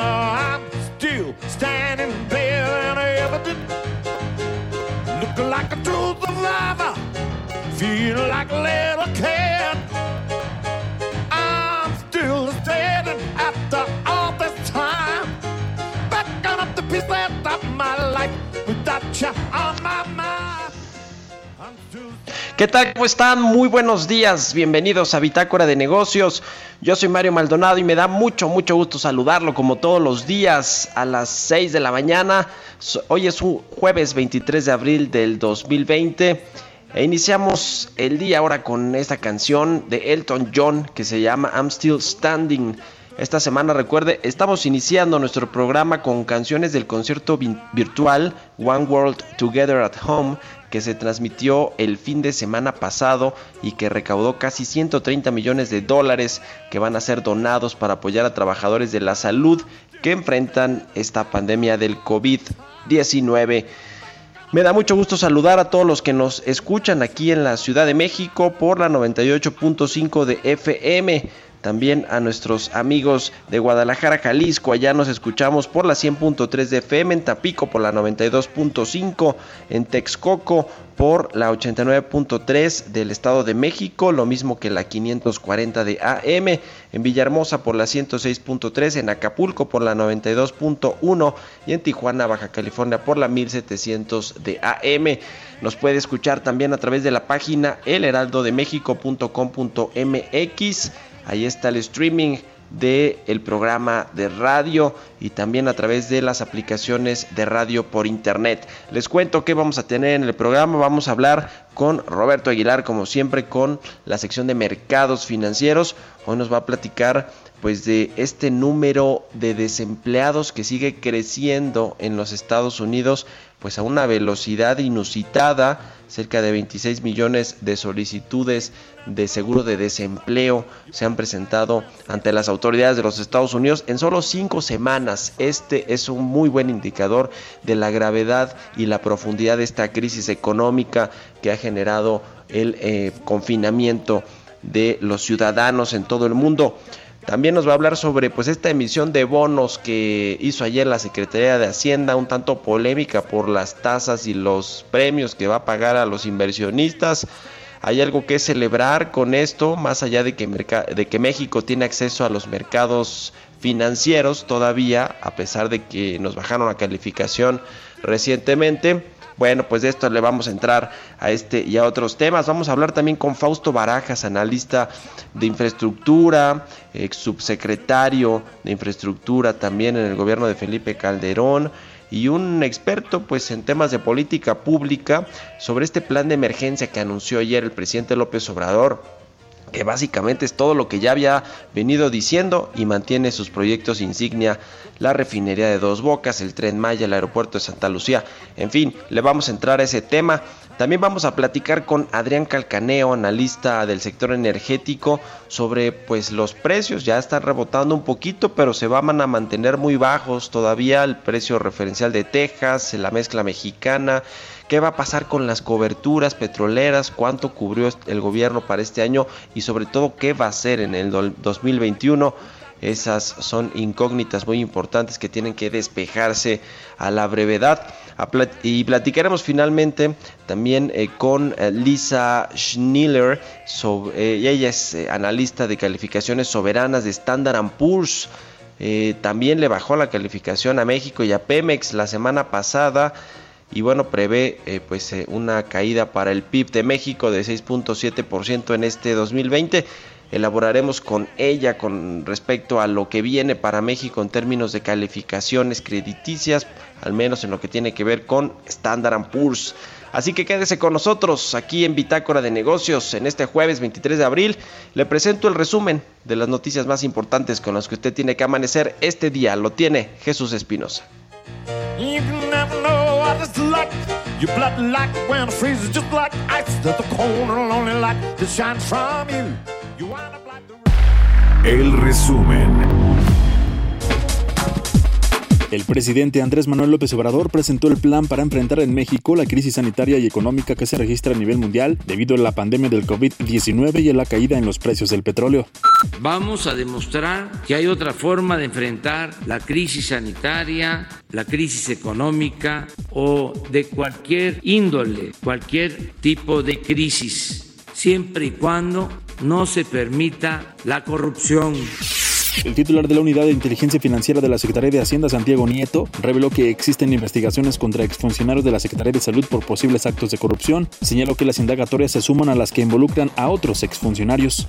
I'm still standing there and evident. Looking like a true survivor, feeling like a little kid. I'm still standing at the ¿Qué tal? ¿Cómo están? Muy buenos días. Bienvenidos a Bitácora de Negocios. Yo soy Mario Maldonado y me da mucho, mucho gusto saludarlo como todos los días a las 6 de la mañana. Hoy es un jueves 23 de abril del 2020. E iniciamos el día ahora con esta canción de Elton John que se llama I'm Still Standing. Esta semana, recuerde, estamos iniciando nuestro programa con canciones del concierto vi- virtual One World Together at Home que se transmitió el fin de semana pasado y que recaudó casi 130 millones de dólares que van a ser donados para apoyar a trabajadores de la salud que enfrentan esta pandemia del COVID-19. Me da mucho gusto saludar a todos los que nos escuchan aquí en la Ciudad de México por la 98.5 de FM. También a nuestros amigos de Guadalajara, Jalisco. Allá nos escuchamos por la 100.3 de FM. En Tapico por la 92.5. En Texcoco por la 89.3 del Estado de México. Lo mismo que la 540 de AM. En Villahermosa por la 106.3. En Acapulco por la 92.1. Y en Tijuana, Baja California por la 1700 de AM. Nos puede escuchar también a través de la página elheraldodemexico.com.mx. Ahí está el streaming del el programa de radio y también a través de las aplicaciones de radio por internet. Les cuento que vamos a tener en el programa. Vamos a hablar con Roberto Aguilar, como siempre, con la sección de mercados financieros. Hoy nos va a platicar pues de este número de desempleados que sigue creciendo en los Estados Unidos pues a una velocidad inusitada, cerca de 26 millones de solicitudes de seguro de desempleo se han presentado ante las autoridades de los Estados Unidos en solo cinco semanas. Este es un muy buen indicador de la gravedad y la profundidad de esta crisis económica que ha generado el eh, confinamiento de los ciudadanos en todo el mundo. También nos va a hablar sobre pues esta emisión de bonos que hizo ayer la Secretaría de Hacienda, un tanto polémica por las tasas y los premios que va a pagar a los inversionistas. Hay algo que celebrar con esto, más allá de que, de que México tiene acceso a los mercados financieros todavía, a pesar de que nos bajaron la calificación recientemente. Bueno, pues de esto le vamos a entrar a este y a otros temas. Vamos a hablar también con Fausto Barajas, analista de infraestructura, ex subsecretario de infraestructura también en el gobierno de Felipe Calderón y un experto pues en temas de política pública sobre este plan de emergencia que anunció ayer el presidente López Obrador que básicamente es todo lo que ya había venido diciendo y mantiene sus proyectos insignia, la refinería de Dos Bocas, el tren Maya, el aeropuerto de Santa Lucía, en fin, le vamos a entrar a ese tema. También vamos a platicar con Adrián Calcaneo, analista del sector energético, sobre pues los precios, ya están rebotando un poquito, pero se van a mantener muy bajos todavía. El precio referencial de Texas, la mezcla mexicana, qué va a pasar con las coberturas petroleras, cuánto cubrió el gobierno para este año y sobre todo qué va a hacer en el do- 2021. esas son incógnitas muy importantes que tienen que despejarse a la brevedad. Y platicaremos finalmente también eh, con eh, Lisa Schneller, sobre, ella es analista de calificaciones soberanas de Standard Poor's. también le bajó la calificación a México y a Pemex la semana pasada y bueno, prevé eh, pues eh, una caída para el PIB de México de 6.7% en este 2020. Elaboraremos con ella con respecto a lo que viene para México en términos de calificaciones crediticias, al menos en lo que tiene que ver con Standard Poor's. Así que quédese con nosotros aquí en Bitácora de Negocios en este jueves 23 de abril. Le presento el resumen de las noticias más importantes con las que usted tiene que amanecer este día. Lo tiene Jesús Espinosa. El resumen. El presidente Andrés Manuel López Obrador presentó el plan para enfrentar en México la crisis sanitaria y económica que se registra a nivel mundial debido a la pandemia del COVID-19 y a la caída en los precios del petróleo. Vamos a demostrar que hay otra forma de enfrentar la crisis sanitaria, la crisis económica o de cualquier índole, cualquier tipo de crisis, siempre y cuando no se permita la corrupción. El titular de la Unidad de Inteligencia Financiera de la Secretaría de Hacienda, Santiago Nieto, reveló que existen investigaciones contra exfuncionarios de la Secretaría de Salud por posibles actos de corrupción. Señaló que las indagatorias se suman a las que involucran a otros exfuncionarios.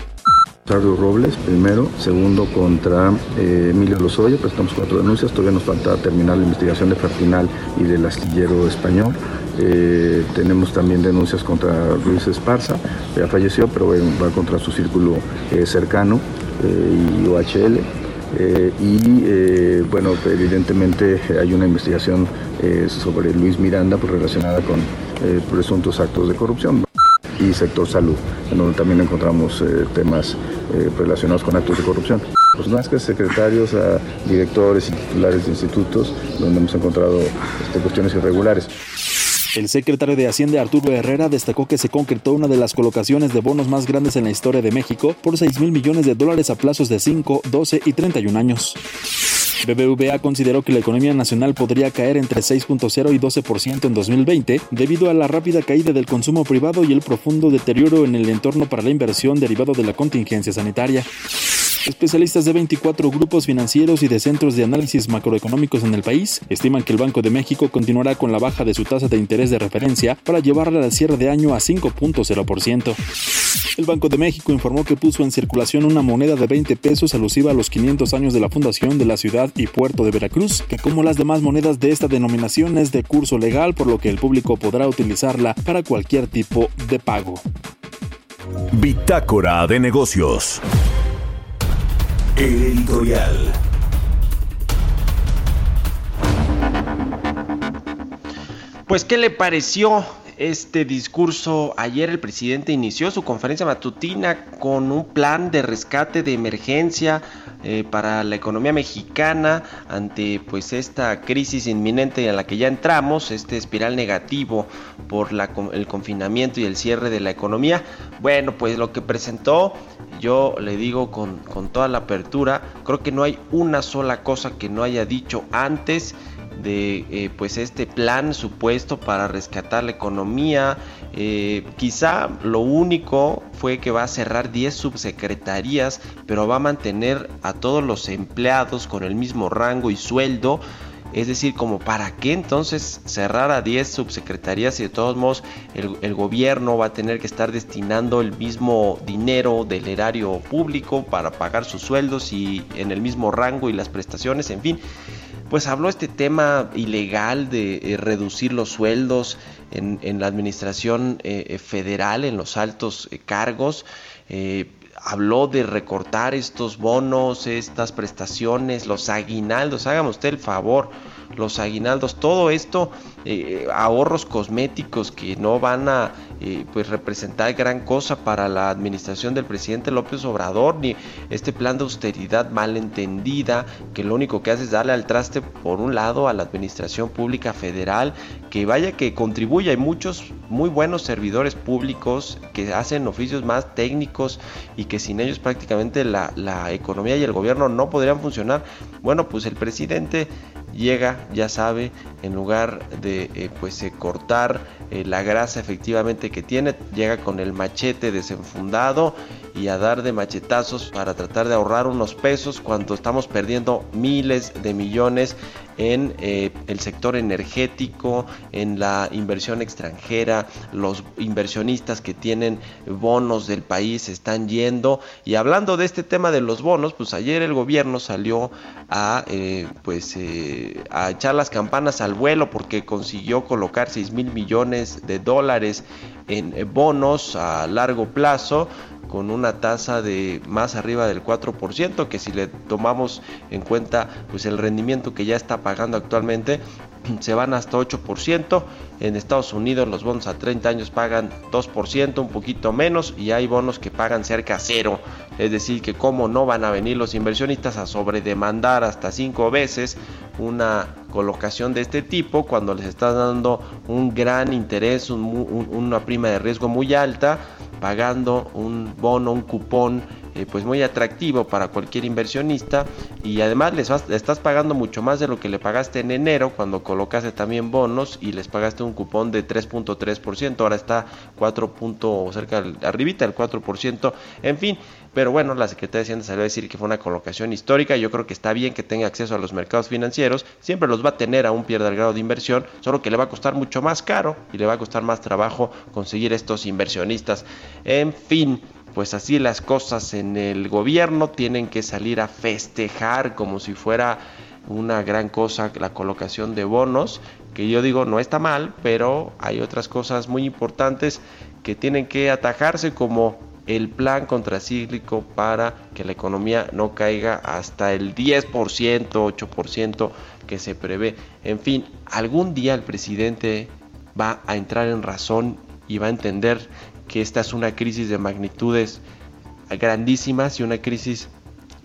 Carlos Robles, primero. Segundo, contra eh, Emilio Lozoya, presentamos cuatro denuncias. Todavía nos falta terminar la investigación de Fertinal y del astillero español. Eh, tenemos también denuncias contra Luis Esparza, ya falleció, pero va contra su círculo eh, cercano y OHL. y bueno, evidentemente hay una investigación sobre Luis Miranda pues, relacionada con presuntos actos de corrupción y sector salud, en donde también encontramos eh, temas eh, relacionados con actos de corrupción. Pues más que secretarios, directores y titulares de institutos, donde hemos encontrado este, cuestiones irregulares. El secretario de Hacienda Arturo Herrera destacó que se concretó una de las colocaciones de bonos más grandes en la historia de México por 6 mil millones de dólares a plazos de 5, 12 y 31 años. BBVA consideró que la economía nacional podría caer entre 6.0 y 12% en 2020 debido a la rápida caída del consumo privado y el profundo deterioro en el entorno para la inversión derivado de la contingencia sanitaria. Especialistas de 24 grupos financieros y de centros de análisis macroeconómicos en el país estiman que el Banco de México continuará con la baja de su tasa de interés de referencia para llevarla al cierre de año a 5.0%. El Banco de México informó que puso en circulación una moneda de 20 pesos alusiva a los 500 años de la fundación de la ciudad y puerto de Veracruz, que como las demás monedas de esta denominación es de curso legal, por lo que el público podrá utilizarla para cualquier tipo de pago. Bitácora de negocios. Editorial. Pues, ¿qué le pareció este discurso? Ayer el presidente inició su conferencia matutina con un plan de rescate de emergencia eh, para la economía mexicana ante pues esta crisis inminente en la que ya entramos, este espiral negativo por la, el confinamiento y el cierre de la economía. Bueno, pues lo que presentó, yo le digo con, con toda la apertura, creo que no hay una sola cosa que no haya dicho antes de eh, pues este plan supuesto para rescatar la economía. Eh, quizá lo único fue que va a cerrar 10 subsecretarías, pero va a mantener a todos los empleados con el mismo rango y sueldo. Es decir, como para qué entonces cerrar a 10 subsecretarías y de todos modos el, el, gobierno va a tener que estar destinando el mismo dinero del erario público para pagar sus sueldos y en el mismo rango y las prestaciones, en fin pues habló este tema ilegal de eh, reducir los sueldos en, la administración eh, eh, federal, en los altos cargos. habló de recortar estos bonos, estas prestaciones, los aguinaldos, hágame usted el favor, los aguinaldos, todo esto, ahorros cosméticos que no van a eh, pues representar gran cosa para la administración del presidente López Obrador, ni este plan de austeridad mal entendida, que lo único que hace es darle al traste por un lado a la administración pública federal, que vaya que contribuye, hay muchos muy buenos servidores públicos que hacen oficios más técnicos y que sin ellos prácticamente la, la economía y el gobierno no podrían funcionar. Bueno, pues el presidente llega, ya sabe, en lugar de eh, pues eh, cortar eh, la grasa efectivamente que tiene, llega con el machete desenfundado y a dar de machetazos para tratar de ahorrar unos pesos cuando estamos perdiendo miles de millones en el sector energético, en la inversión extranjera, los inversionistas que tienen bonos del país están yendo. Y hablando de este tema de los bonos, pues ayer el gobierno salió a pues a echar las campanas al vuelo porque consiguió colocar 6 mil millones de dólares en bonos a largo plazo con una tasa de más arriba del 4%, que si le tomamos en cuenta pues el rendimiento que ya está pagando actualmente, se van hasta 8%. En Estados Unidos los bonos a 30 años pagan 2%, un poquito menos, y hay bonos que pagan cerca cero. Es decir, que como no van a venir los inversionistas a sobredemandar hasta 5 veces una colocación de este tipo cuando les está dando un gran interés, una prima de riesgo muy alta, pagando un bono, un cupón eh, pues muy atractivo para cualquier inversionista y además les estás pagando mucho más de lo que le pagaste en enero cuando colocaste también bonos y les pagaste un cupón de 3.3%, ahora está 4. cerca arribita del 4%, en fin, pero bueno, la Secretaría de Hacienda salió a decir que fue una colocación histórica. Yo creo que está bien que tenga acceso a los mercados financieros. Siempre los va a tener a un pierda el grado de inversión, solo que le va a costar mucho más caro y le va a costar más trabajo conseguir estos inversionistas. En fin, pues así las cosas en el gobierno tienen que salir a festejar como si fuera una gran cosa la colocación de bonos, que yo digo no está mal, pero hay otras cosas muy importantes que tienen que atajarse como el plan contracíclico para que la economía no caiga hasta el 10%, 8% que se prevé. En fin, algún día el presidente va a entrar en razón y va a entender que esta es una crisis de magnitudes grandísimas y una crisis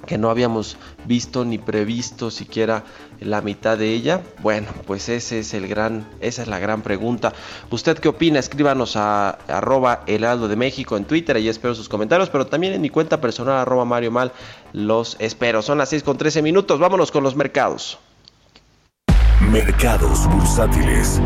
que no habíamos visto ni previsto siquiera la mitad de ella? Bueno, pues ese es el gran, esa es la gran pregunta. ¿Usted qué opina? Escríbanos a arroba Heraldo de México en Twitter, ahí espero sus comentarios, pero también en mi cuenta personal arroba Mario Mal los espero. Son las 6 con 13 minutos, vámonos con los mercados. Mercados bursátiles.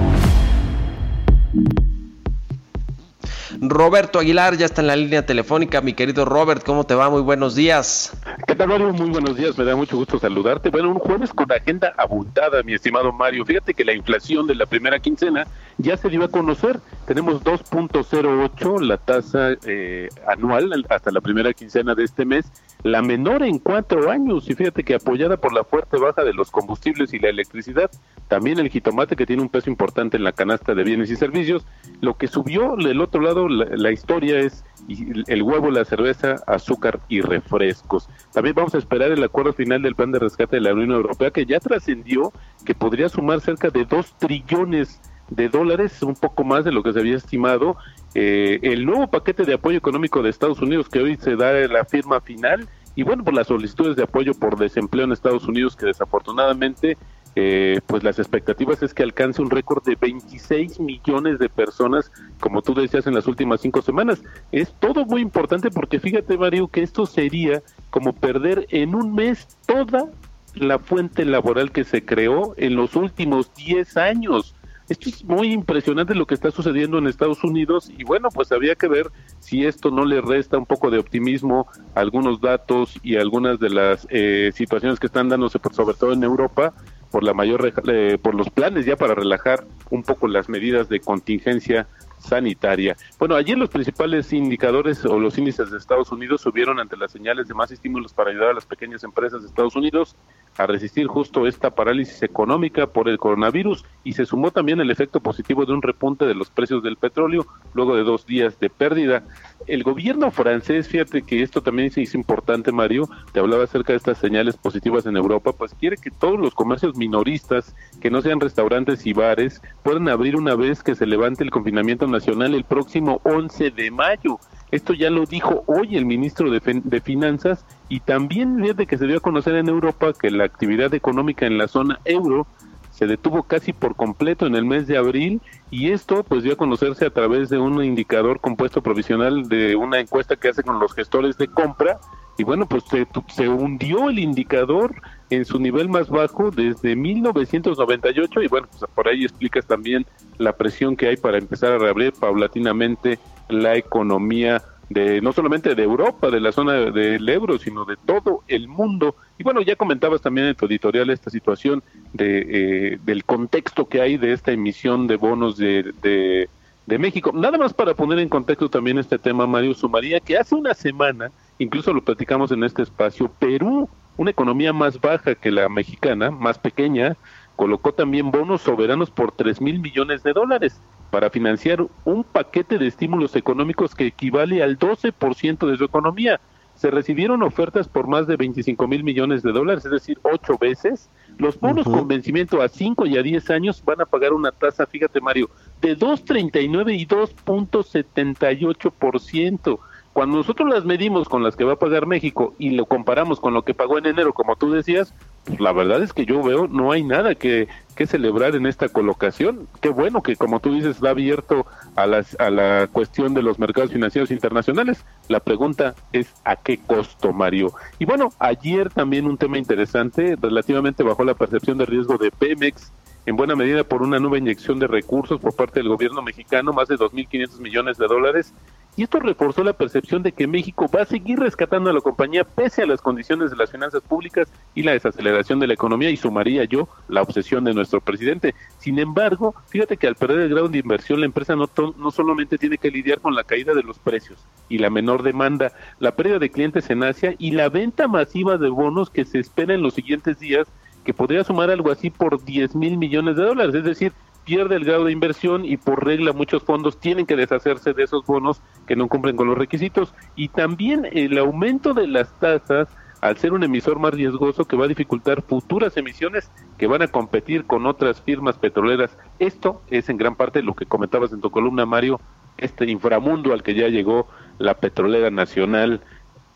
Roberto Aguilar ya está en la línea telefónica. Mi querido Robert, ¿cómo te va? Muy buenos días. ¿Qué tal, Mario? Muy buenos días. Me da mucho gusto saludarte. Bueno, un jueves con agenda abundada, mi estimado Mario. Fíjate que la inflación de la primera quincena ya se dio a conocer. Tenemos 2.08 la tasa eh, anual hasta la primera quincena de este mes, la menor en cuatro años. Y fíjate que apoyada por la fuerte baja de los combustibles y la electricidad, también el jitomate que tiene un peso importante en la canasta de bienes y servicios, lo que subió del otro lado la, historia es el huevo, la cerveza, azúcar y refrescos. También vamos a esperar el acuerdo final del plan de rescate de la Unión Europea que ya trascendió que podría sumar cerca de 2 trillones de dólares, un poco más de lo que se había estimado. Eh, el nuevo paquete de apoyo económico de Estados Unidos que hoy se da la firma final y bueno, por las solicitudes de apoyo por desempleo en Estados Unidos que desafortunadamente eh, pues las expectativas es que alcance un récord de 26 millones de personas, como tú decías en las últimas cinco semanas. Es todo muy importante porque fíjate, Mario, que esto sería como perder en un mes toda la fuente laboral que se creó en los últimos 10 años. Esto es muy impresionante lo que está sucediendo en Estados Unidos y bueno, pues había que ver si esto no le resta un poco de optimismo algunos datos y algunas de las eh, situaciones que están dándose, sobre todo en Europa, por la mayor eh, por los planes ya para relajar un poco las medidas de contingencia sanitaria. Bueno, ayer los principales indicadores o los índices de Estados Unidos subieron ante las señales de más estímulos para ayudar a las pequeñas empresas de Estados Unidos. a resistir justo esta parálisis económica por el coronavirus y se sumó también el efecto positivo de un repunte de los precios del petróleo luego de dos días de pérdida. El gobierno francés, fíjate que esto también se hizo importante, Mario, te hablaba acerca de estas señales positivas en Europa, pues quiere que todos los comercios minoristas, que no sean restaurantes y bares, puedan abrir una vez que se levante el confinamiento nacional el próximo 11 de mayo. Esto ya lo dijo hoy el ministro de, de Finanzas y también desde que se dio a conocer en Europa que la actividad económica en la zona euro se detuvo casi por completo en el mes de abril y esto pues dio a conocerse a través de un indicador compuesto provisional de una encuesta que hace con los gestores de compra y bueno pues se, se hundió el indicador en su nivel más bajo desde 1998 y bueno pues por ahí explicas también la presión que hay para empezar a reabrir paulatinamente la economía de no solamente de Europa, de la zona del euro, sino de todo el mundo. Y bueno, ya comentabas también en tu editorial esta situación de, eh, del contexto que hay de esta emisión de bonos de, de, de, México. Nada más para poner en contexto también este tema, Mario Sumaría, que hace una semana, incluso lo platicamos en este espacio, Perú, una economía más baja que la mexicana, más pequeña, colocó también bonos soberanos por 3 mil millones de dólares para financiar un paquete de estímulos económicos que equivale al 12% de su economía. Se recibieron ofertas por más de 25 mil millones de dólares, es decir, ocho veces. Los bonos con vencimiento a 5 y a 10 años van a pagar una tasa, fíjate Mario, de 2.39 y 2.78%. Cuando nosotros las medimos con las que va a pagar México y lo comparamos con lo que pagó en enero, como tú decías, pues la verdad es que yo veo no hay nada que, que celebrar en esta colocación. Qué bueno que, como tú dices, va abierto a, las, a la cuestión de los mercados financieros internacionales. La pregunta es a qué costo, Mario. Y bueno, ayer también un tema interesante, relativamente bajó la percepción de riesgo de Pemex en buena medida por una nueva inyección de recursos por parte del gobierno mexicano, más de 2.500 millones de dólares, y esto reforzó la percepción de que México va a seguir rescatando a la compañía pese a las condiciones de las finanzas públicas y la desaceleración de la economía y sumaría yo la obsesión de nuestro presidente. Sin embargo, fíjate que al perder el grado de inversión la empresa no, no solamente tiene que lidiar con la caída de los precios y la menor demanda, la pérdida de clientes en Asia y la venta masiva de bonos que se espera en los siguientes días que podría sumar algo así por 10 mil millones de dólares, es decir, pierde el grado de inversión y por regla muchos fondos tienen que deshacerse de esos bonos que no cumplen con los requisitos y también el aumento de las tasas al ser un emisor más riesgoso que va a dificultar futuras emisiones que van a competir con otras firmas petroleras. Esto es en gran parte lo que comentabas en tu columna, Mario, este inframundo al que ya llegó la petrolera nacional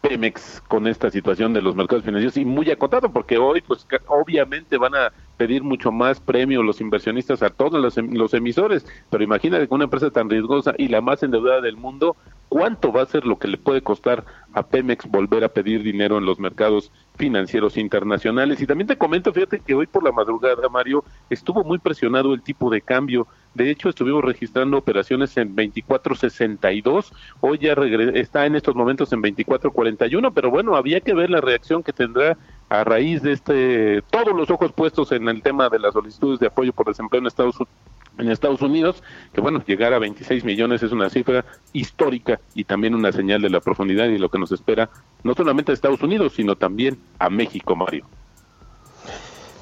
Pemex con esta situación de los mercados financieros y muy acotado porque hoy pues obviamente van a pedir mucho más premio los inversionistas a todos los, em, los emisores, pero imagínate que una empresa tan riesgosa y la más endeudada del mundo, ¿cuánto va a ser lo que le puede costar a Pemex volver a pedir dinero en los mercados financieros internacionales? Y también te comento, fíjate que hoy por la madrugada, Mario, estuvo muy presionado el tipo de cambio. De hecho, estuvimos registrando operaciones en 24.62, hoy ya está en estos momentos en 24.41, pero bueno, había que ver la reacción que tendrá a raíz de este, todos los ojos puestos en el tema de las solicitudes de apoyo por desempleo en Estados, en Estados Unidos, que bueno, llegar a 26 millones es una cifra histórica y también una señal de la profundidad y lo que nos espera, no solamente a Estados Unidos, sino también a México, Mario.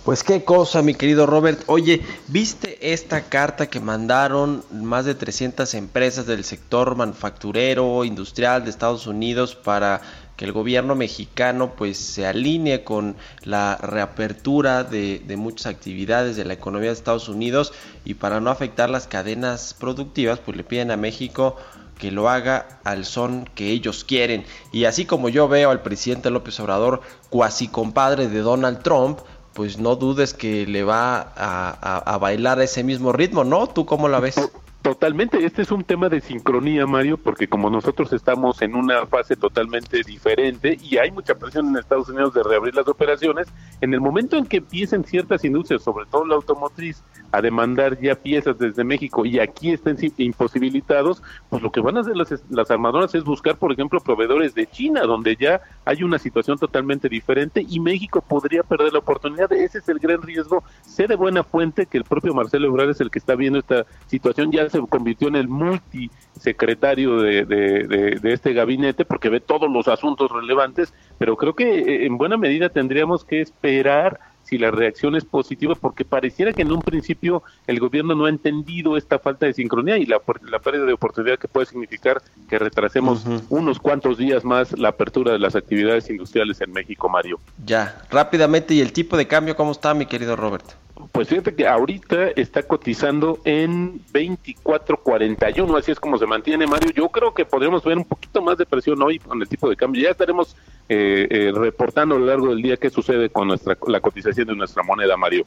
Pues qué cosa, mi querido Robert. Oye, ¿viste esta carta que mandaron más de 300 empresas del sector manufacturero, industrial de Estados Unidos para que el gobierno mexicano pues se alinee con la reapertura de, muchas actividades de la economía de Estados Unidos y para no afectar las cadenas productivas pues le piden a México que lo haga al son que ellos quieren. Y así como yo veo al presidente López Obrador cuasi compadre de Donald Trump, pues no dudes que le va a, a bailar ese mismo ritmo, ¿no? ¿Tú cómo la ves? Totalmente, este es un tema de sincronía, Mario, porque como nosotros estamos en una fase totalmente diferente y hay mucha presión en Estados Unidos de reabrir las operaciones, en el momento en que empiecen ciertas industrias, sobre todo la automotriz, a demandar ya piezas desde México y aquí estén imposibilitados, pues lo que van a hacer las, las armadoras es buscar, por ejemplo, proveedores de China, donde ya hay una situación totalmente diferente y México podría perder la oportunidad. Ese es el gran riesgo. Sé de buena fuente que el propio Marcelo Ebrard el que está viendo esta situación ya se convirtió en el multisecretario de, de, de, este gabinete porque ve todos los asuntos relevantes, pero creo que eh, en buena medida tendríamos que esperar si la reacción es positiva, porque pareciera que en un principio el gobierno no ha entendido esta falta de sincronía y la, la pérdida de oportunidad que puede significar que retrasemos unos cuantos días más la apertura de las actividades industriales en México, Mario. Ya, rápidamente, ¿y el tipo de cambio cómo está, mi querido Robert? Pues fíjate que ahorita está cotizando en 24.41, así es como se mantiene Mario. Yo creo que podríamos ver un poquito más de presión hoy con el tipo de cambio. Ya estaremos eh, eh, reportando a lo largo del día qué sucede con nuestra la cotización de nuestra moneda, Mario.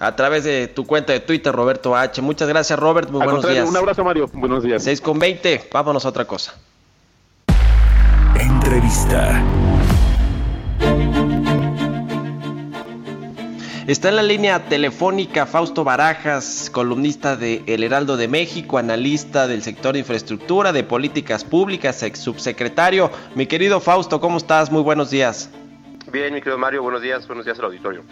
A través de tu cuenta de Twitter, Roberto H. Muchas gracias, Robert. Muy buenos días. Un abrazo, Mario. Buenos días. 6 con 20. Vámonos a otra cosa. Entrevista. Está en la línea telefónica Fausto Barajas, columnista de El Heraldo de México, analista del sector de infraestructura, de políticas públicas, ex subsecretario. Mi querido Fausto, ¿cómo estás? Muy buenos días. Bien, mi querido Mario, buenos días, buenos días al auditorio.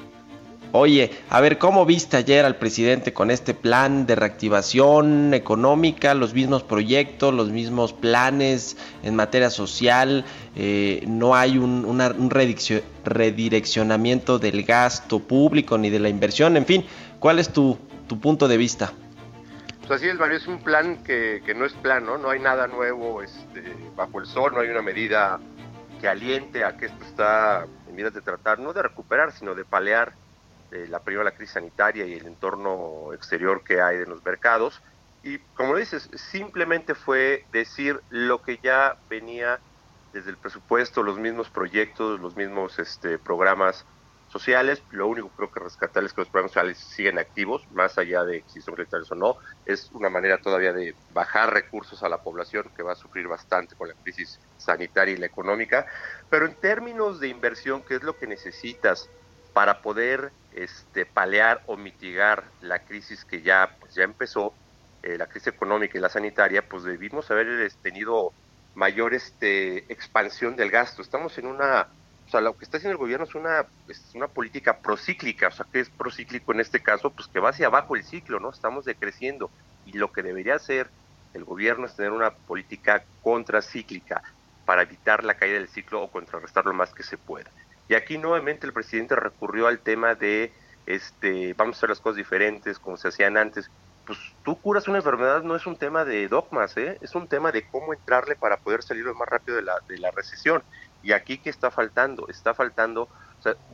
Oye, a ver, ¿cómo viste ayer al presidente con este plan de reactivación económica, los mismos proyectos, los mismos planes en materia social? Eh, no hay un, un redireccionamiento del gasto público ni de la inversión, en fin, ¿cuál es tu, punto de vista? Pues así es, Mario, es un plan que, que no es plan, ¿no? No hay nada nuevo este, bajo el sol, no hay una medida que aliente a que esto está en miras de tratar, no de recuperar, sino de palear eh, la primera la crisis sanitaria y el entorno exterior que hay de los mercados. Y como dices, simplemente fue decir lo que ya venía desde el presupuesto, los mismos proyectos, los mismos este, programas sociales. Lo único que creo que rescatar es que los programas sociales siguen activos, más allá de si son prioritarios o no. Es una manera todavía de bajar recursos a la población que va a sufrir bastante con la crisis sanitaria y la económica. Pero en términos de inversión, ¿qué es lo que necesitas para poder este, palear o mitigar la crisis que ya, pues ya empezó, eh, la crisis económica y la sanitaria, pues debimos haber este, tenido mayor este, expansión del gasto. Estamos en una, o sea, lo que está haciendo el gobierno es una, es una política procíclica, o sea, que es procíclico en este caso, pues que va hacia abajo el ciclo, ¿no? Estamos decreciendo y lo que debería hacer el gobierno es tener una política contracíclica para evitar la caída del ciclo o contrarrestar lo más que se pueda. Y aquí nuevamente el presidente recurrió al tema de, este, vamos a hacer las cosas diferentes como se hacían antes. Pues tú curas una enfermedad no es un tema de dogmas, ¿eh? es un tema de cómo entrarle para poder salir lo más rápido de la, de la recesión. Y aquí, ¿qué está faltando? Está faltando,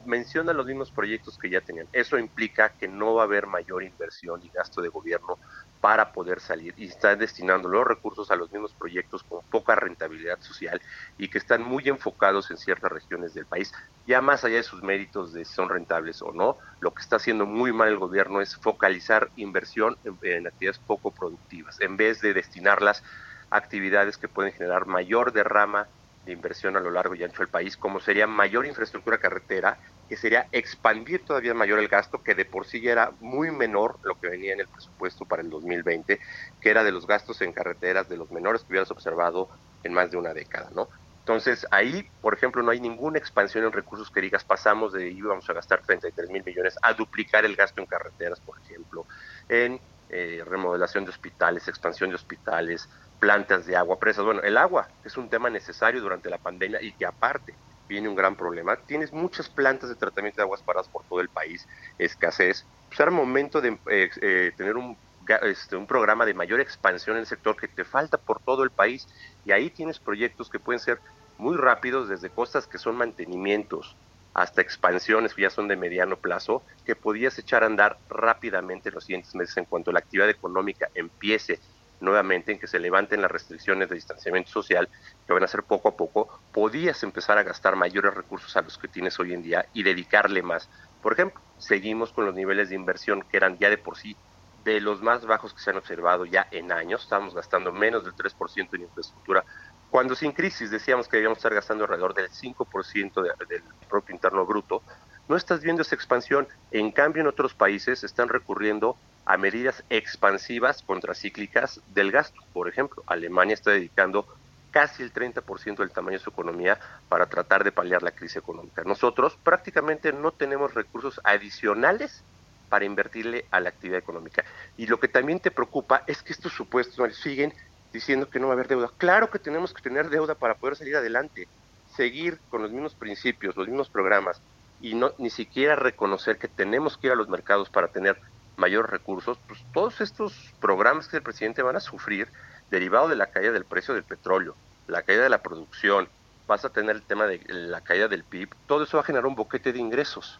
menciona los mismos proyectos que ya tenían. Eso implica que no va a haber mayor inversión y gasto de gobierno para poder salir y están destinando los recursos a los mismos proyectos con poca rentabilidad social y que están muy enfocados en ciertas regiones del país. Ya más allá de sus méritos de si son rentables o no, lo que está haciendo muy mal el gobierno es focalizar inversión en, actividades poco productivas, en vez de destinarlas a actividades que pueden generar mayor derrama de inversión a lo largo y ancho del país, como sería mayor infraestructura carretera que sería expandir todavía mayor el gasto, que de por sí ya era muy menor lo que venía en el presupuesto para el 2020, que era de los gastos en carreteras de los menores que hubieras observado en más de una década, ¿no? Entonces, ahí, por ejemplo, no hay ninguna expansión en recursos que digas, pasamos de íbamos a gastar 33 mil millones a duplicar el gasto en carreteras, por ejemplo, en eh, remodelación de hospitales, expansión de hospitales, plantas de agua, presas. Bueno, el agua es un tema necesario durante la pandemia y que aparte viene un gran problema. Tienes muchas plantas de tratamiento de aguas paradas por todo el país, escasez. Pues era momento de eh, eh, tener un, este, un programa de mayor expansión en el sector que te falta por todo el país. Y ahí tienes proyectos que pueden ser muy rápidos, desde cosas que son mantenimientos hasta expansiones que ya son de mediano plazo, que podías echar a andar rápidamente en los siguientes meses en cuanto la actividad económica empiece nuevamente en que se levanten las restricciones de distanciamiento social, que van a ser poco a poco, podías empezar a gastar mayores recursos a los que tienes hoy en día y dedicarle más. Por ejemplo, seguimos con los niveles de inversión que eran ya de por sí de los más bajos que se han observado ya en años, estamos gastando menos del 3% en infraestructura, cuando sin crisis decíamos que debíamos estar gastando alrededor del 5% del propio interno bruto, no estás viendo esa expansión. En cambio, en otros países están recurriendo a medidas expansivas contracíclicas del gasto. Por ejemplo, Alemania está dedicando casi el 30% del tamaño de su economía para tratar de paliar la crisis económica. Nosotros prácticamente no tenemos recursos adicionales para invertirle a la actividad económica. Y lo que también te preocupa es que estos supuestos siguen diciendo que no va a haber deuda. Claro que tenemos que tener deuda para poder salir adelante, seguir con los mismos principios, los mismos programas y no ni siquiera reconocer que tenemos que ir a los mercados para tener mayores recursos, pues todos estos programas que el presidente van a sufrir derivado de la caída del precio del petróleo, la caída de la producción, vas a tener el tema de la caída del PIB, todo eso va a generar un boquete de ingresos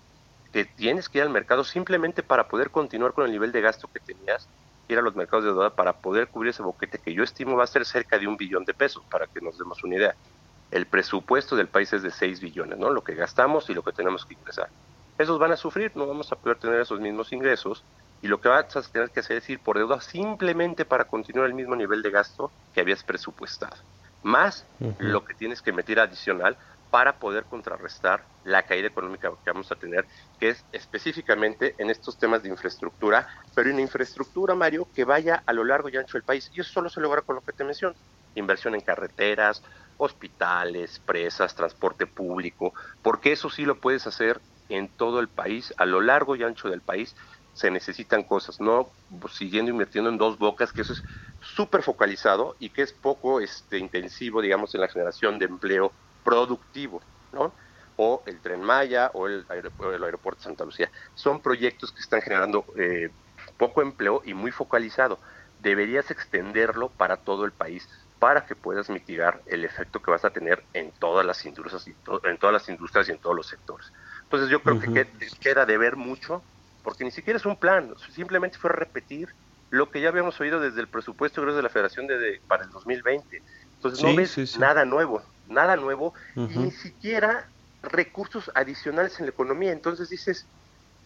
que tienes que ir al mercado simplemente para poder continuar con el nivel de gasto que tenías, ir a los mercados de deuda para poder cubrir ese boquete que yo estimo va a ser cerca de un billón de pesos, para que nos demos una idea. El presupuesto del país es de 6 billones, ¿no? Lo que gastamos y lo que tenemos que ingresar. Esos van a sufrir, no vamos a poder tener esos mismos ingresos y lo que vas a tener que hacer es ir por deuda simplemente para continuar el mismo nivel de gasto que habías presupuestado, más lo que tienes que meter adicional para poder contrarrestar la caída económica que vamos a tener, que es específicamente en estos temas de infraestructura, pero en infraestructura, Mario, que vaya a lo largo y ancho del país. Y eso solo se logra con lo que te menciono. Inversión en carreteras, hospitales, presas, transporte público, porque eso sí lo puedes hacer en todo el país, a lo largo y ancho del país, se necesitan cosas, no siguiendo invirtiendo en dos bocas, que eso es súper focalizado y que es poco este, intensivo, digamos, en la generación de empleo productivo, ¿no? O el Tren Maya o el, aeropuerto de Santa Lucía. Son proyectos que están generando eh, poco empleo y muy focalizado. Deberías extenderlo para todo el país para que puedas mitigar el efecto que vas a tener en todas las industrias y en todas las industrias y en todos los sectores. Entonces yo creo que queda de ver mucho, porque ni siquiera es un plan, simplemente fue repetir lo que ya habíamos oído desde el presupuesto de la Federación de, para el 2020. Entonces no ves nada nuevo nada nuevo, y ni siquiera recursos adicionales en la economía. Entonces dices,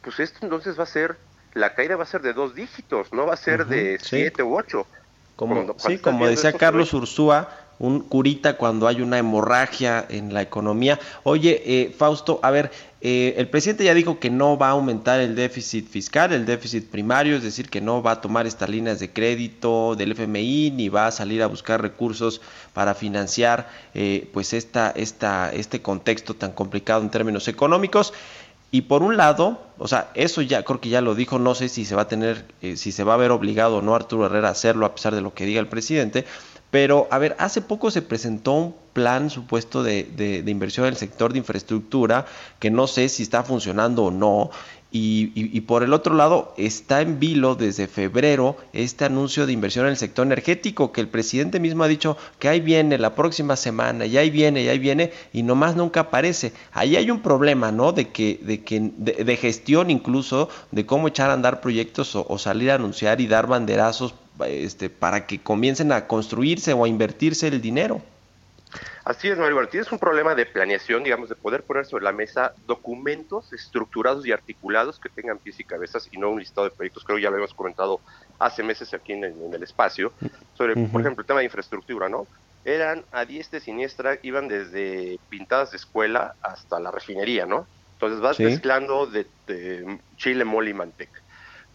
pues esto entonces va a ser, la caída va a ser de dos dígitos, no va a ser de siete u ocho. Como, sí, como decía Carlos Ursúa, un curita cuando hay una hemorragia en la economía. Oye, eh, Fausto, a ver, eh, el presidente ya dijo que no va a aumentar el déficit fiscal, el déficit primario, es decir, que no va a tomar estas líneas de crédito del FMI ni va a salir a buscar recursos para financiar eh, pues esta, esta, este contexto tan complicado en términos económicos. Y por un lado, o sea, eso ya creo que ya lo dijo, no sé si se va a tener, si se va a ver obligado o no Arturo Herrera a hacerlo a pesar de lo que diga el presidente, pero, a ver, hace poco se presentó un plan supuesto de, de, inversión en el sector de infraestructura que no sé si está funcionando o no. Y, por el otro lado, está en vilo desde febrero este anuncio de inversión en el sector energético que el presidente mismo ha dicho que ahí viene la próxima semana, y ahí viene, y ahí viene, y nomás nunca aparece. Ahí hay un problema, ¿no? De que, de que, de, gestión incluso, de cómo echar a andar proyectos o salir a anunciar y dar banderazos este, para que comiencen a construirse o a invertirse el dinero. Así es, Mario. tienes un problema de planeación, digamos, de poder poner sobre la mesa documentos estructurados y articulados que tengan pies y cabezas y no un listado de proyectos. Creo que ya lo hemos comentado hace meses aquí en el, espacio, sobre, por ejemplo, el tema de infraestructura, ¿no? Eran a diestra y siniestra, iban desde pintadas de escuela hasta la refinería, ¿no? Entonces vas mezclando de, de, chile, mole y manteca.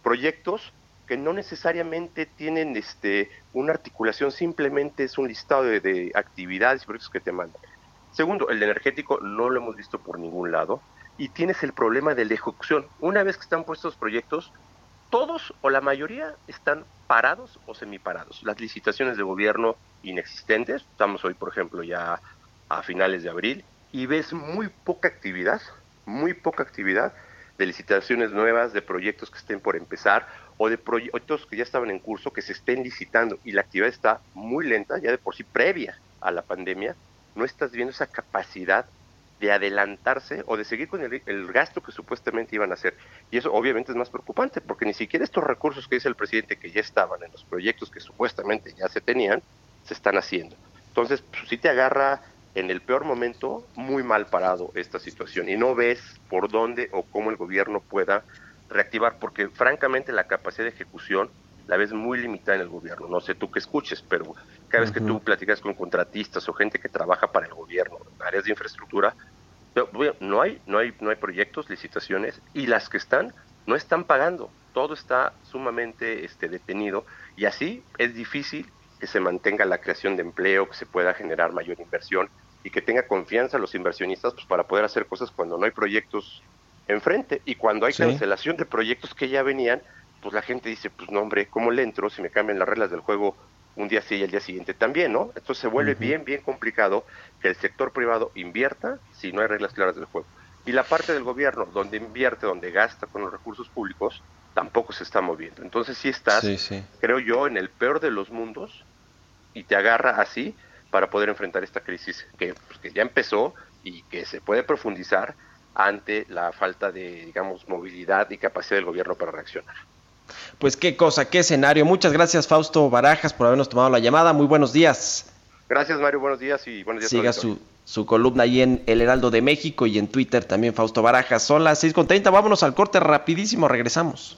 Proyectos que no necesariamente tienen este, una articulación, simplemente es un listado de, actividades y proyectos que te mandan. Segundo, el energético no lo hemos visto por ningún lado y tienes el problema de la ejecución. Una vez que están puestos proyectos, todos o la mayoría están parados o semiparados. Las licitaciones de gobierno inexistentes, estamos hoy por ejemplo ya a finales de abril, y ves muy poca actividad, muy poca actividad de licitaciones nuevas, de proyectos que estén por empezar o de proyectos que ya estaban en curso que se estén licitando y la actividad está muy lenta, ya de por sí previa a la pandemia, no estás viendo esa capacidad de adelantarse o de seguir con el, gasto que supuestamente iban a hacer. Y eso obviamente es más preocupante, porque ni siquiera estos recursos que dice el presidente que ya estaban en los proyectos que supuestamente ya se tenían, se están haciendo. Entonces, pues, sí te agarra en el peor momento muy mal parado esta situación y no ves por dónde o cómo el gobierno pueda reactivar, porque francamente la capacidad de ejecución la ves muy limitada en el gobierno. No sé tú qué escuches, pero cada vez que tú platicas con contratistas o gente que trabaja para el gobierno, áreas de infraestructura, no hay, no hay, no hay proyectos, licitaciones, y las que están no están pagando. Todo está sumamente este, detenido y así es difícil que se mantenga la creación de empleo, que se pueda generar mayor inversión y que tenga confianza los inversionistas pues, para poder hacer cosas cuando no hay proyectos enfrente. Y cuando hay cancelación de proyectos que ya venían, pues la gente dice, pues no hombre, ¿cómo le entro si me cambian las reglas del juego un día sí y el día siguiente también, ¿no? Entonces se vuelve bien, bien complicado que el sector privado invierta si no hay reglas claras del juego. Y la parte del gobierno, donde invierte, donde gasta con los recursos públicos, tampoco se está moviendo. Entonces sí estás, creo yo, en el peor de los mundos y te agarra así para poder enfrentar esta crisis que, pues, que ya empezó y que se puede profundizar ante la falta de, digamos, movilidad y capacidad del gobierno para reaccionar. Pues qué cosa, qué escenario. Muchas gracias Fausto Barajas por habernos tomado la llamada. Muy buenos días. Gracias Mario, buenos días y buenos días. Siga su, su columna ahí en El Heraldo de México y en Twitter también Fausto Barajas. Son las 6.30, vámonos al corte rapidísimo, regresamos.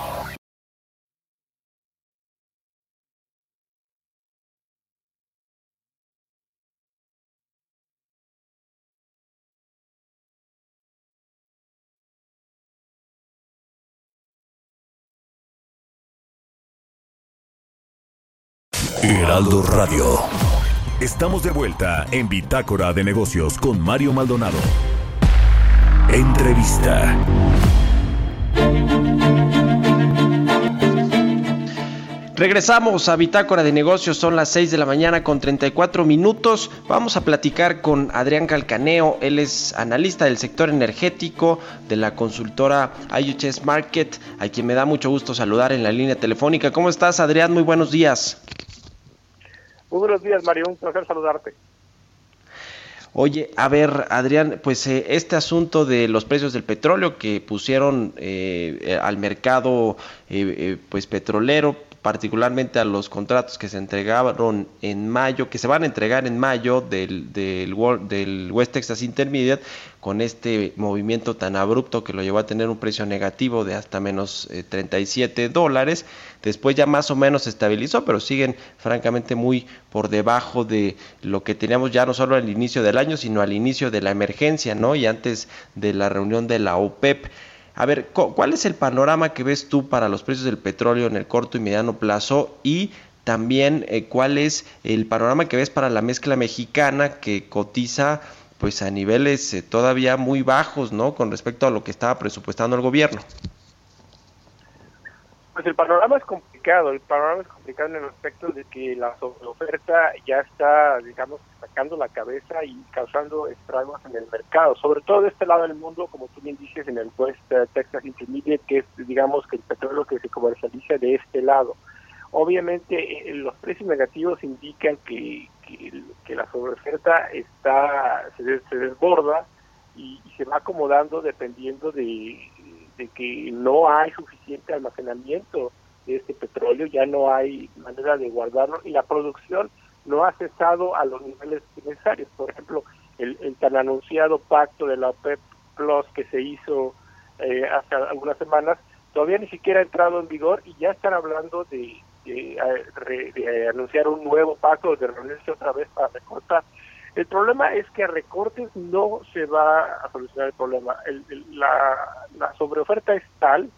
Heraldo Radio. Estamos de vuelta en Bitácora de Negocios con Mario Maldonado. Entrevista. Regresamos a Bitácora de Negocios, son las 6 de la mañana con 34 minutos. Vamos a platicar con Adrián Calcaneo, él es analista del sector energético de la consultora IHS Market, a quien me da mucho gusto saludar en la línea telefónica. ¿Cómo estás, Adrián? Muy buenos días. Muy buenos días, Mario. Un placer saludarte. Oye, a ver, Adrián, pues eh, este asunto de los precios del petróleo que pusieron eh, al mercado eh, pues petrolero, particularmente a los contratos que se entregaron en mayo, que se van a entregar en mayo del, del, del West Texas Intermediate, con este movimiento tan abrupto que lo llevó a tener un precio negativo de hasta menos 37 dólares. Después ya más o menos se estabilizó, pero siguen francamente muy por debajo de lo que teníamos ya no solo al inicio del año, sino al inicio de la emergencia, ¿no? Y antes de la reunión de la OPEP. A ver, ¿cuál es el panorama que ves tú para los precios del petróleo en el corto y mediano plazo? Y también, eh, ¿cuál es el panorama que ves para la mezcla mexicana que cotiza pues a niveles eh, todavía muy bajos, ¿no? Con respecto a lo que estaba presupuestando el gobierno. Pues el panorama es complicado, el panorama es complicado en el aspecto de que la oferta ya está, digamos, sacando la cabeza y causando estragos en el mercado, sobre todo de este lado del mundo, como tú bien dices, en el West Texas Intermediate, que es, digamos, que el petróleo que se comercializa de este lado. Obviamente, eh, los precios negativos indican que, que, la sobreoferta está se, se desborda y, y, se va acomodando dependiendo de, de que no hay suficiente almacenamiento de este petróleo, ya no hay manera de guardarlo y la producción no ha cesado a los niveles necesarios. Por ejemplo, el, tan anunciado pacto de la OPEP Plus que se hizo eh, hace algunas semanas todavía ni siquiera ha entrado en vigor y ya están hablando de, de, anunciar un nuevo pacto, de reunirse otra vez para recortar. El problema es que a recortes no se va a solucionar el problema. la, la sobreoferta es tal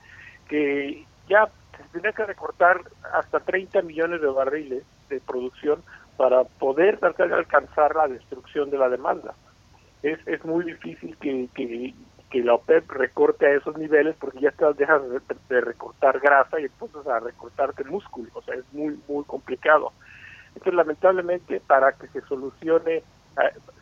que ya se tendría que recortar hasta 30 millones de barriles de producción para poder tratar de alcanzar la destrucción de la demanda. Es, es muy difícil que, que, que la OPEP recorte a esos niveles porque ya estás dejas de, recortar grasa y entonces a recortarte el músculo, o sea, es muy, muy complicado. Entonces, lamentablemente, para que se solucione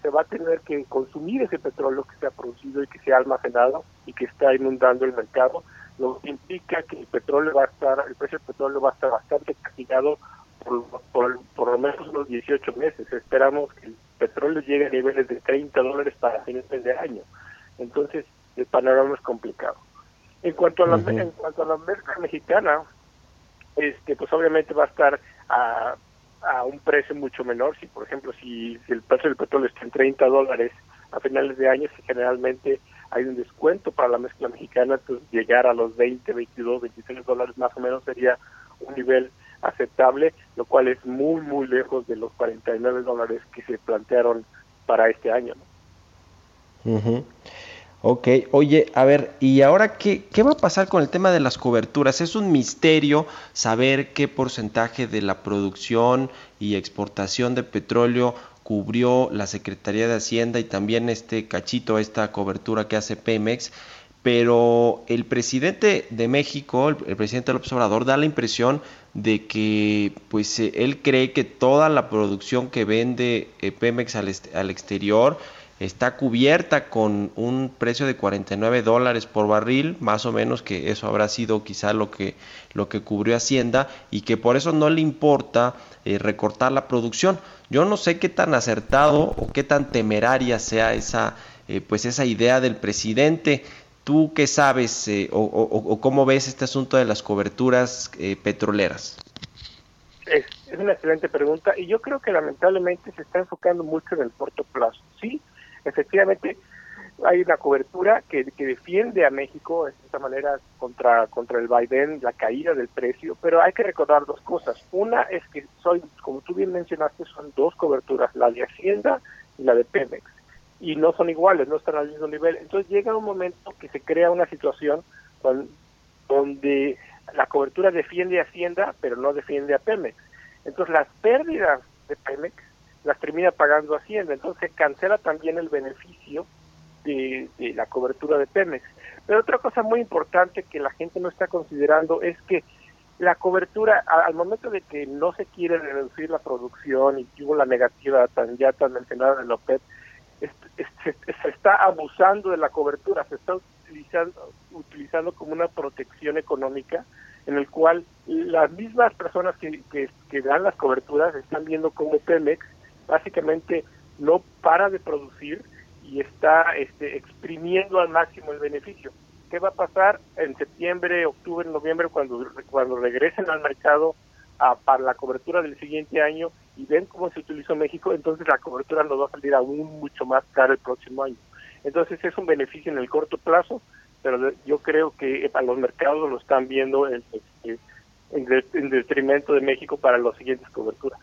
se va a tener que consumir ese petróleo que se ha producido y que se ha almacenado y que está inundando el mercado, lo que implica que el petróleo va a estar, el precio del petróleo va a estar bastante castigado por, por, por lo menos unos 18 meses. Esperamos que el petróleo llegue a niveles de 30 dólares para fines de año. Entonces, el panorama es complicado. En cuanto a la, en cuanto a la mezcla mexicana, este, pues obviamente va a estar a a un precio mucho menor. Si, por ejemplo, si, el precio del petróleo está en 30 dólares a finales de año, generalmente hay un descuento para la mezcla mexicana, entonces llegar a los 20, 22, 23 dólares más o menos sería un nivel aceptable, lo cual es muy, muy lejos de los 49 dólares que se plantearon para este año. Ok, oye, a ver, ¿y ahora qué, qué va a pasar con el tema de las coberturas? Es un misterio saber qué porcentaje de la producción y exportación de petróleo cubrió la Secretaría de Hacienda y también este cachito, esta cobertura que hace Pemex, pero el presidente de México, el, presidente López Obrador, da la impresión de que pues eh, él cree que toda la producción que vende eh, Pemex al, al exterior está cubierta con un precio de 49 dólares por barril, más o menos que eso habrá sido quizá lo que, lo que cubrió Hacienda y que por eso no le importa eh, recortar la producción. Yo no sé qué tan acertado o qué tan temeraria sea esa, eh, pues esa idea del presidente. ¿Tú qué sabes eh, o, cómo ves este asunto de las coberturas petroleras? Es, es, una excelente pregunta y yo creo que lamentablemente se está enfocando mucho en el corto plazo. Sí, efectivamente hay una cobertura que, defiende a México de esta manera contra, contra el Biden, la caída del precio, pero hay que recordar dos cosas. Una es que soy, como tú bien mencionaste, son dos coberturas, la de Hacienda y la de Pemex, y no son iguales, no están al mismo nivel. Entonces llega un momento que se crea una situación donde la cobertura defiende a Hacienda, pero no defiende a Pemex. Entonces las pérdidas de Pemex las termina pagando Hacienda. Entonces cancela también el beneficio de, la cobertura de Pemex. Pero otra cosa muy importante que la gente no está considerando es que la cobertura, al momento de que no se quiere reducir la producción y hubo la negativa tan ya tan mencionada de la se está abusando de la cobertura, se está utilizando, como una protección económica en el cual las mismas personas que, que, que dan las coberturas están viendo como Pemex básicamente no para de producir y está este, exprimiendo al máximo el beneficio. ¿Qué va a pasar en septiembre, octubre, noviembre cuando, cuando regresen al mercado para la cobertura del siguiente año y ven cómo se utilizó México? Entonces la cobertura nos va a salir aún mucho más cara el próximo año. Entonces es un beneficio en el corto plazo, pero yo creo que a los mercados lo están viendo en, este, en, detrimento de México para las siguientes coberturas.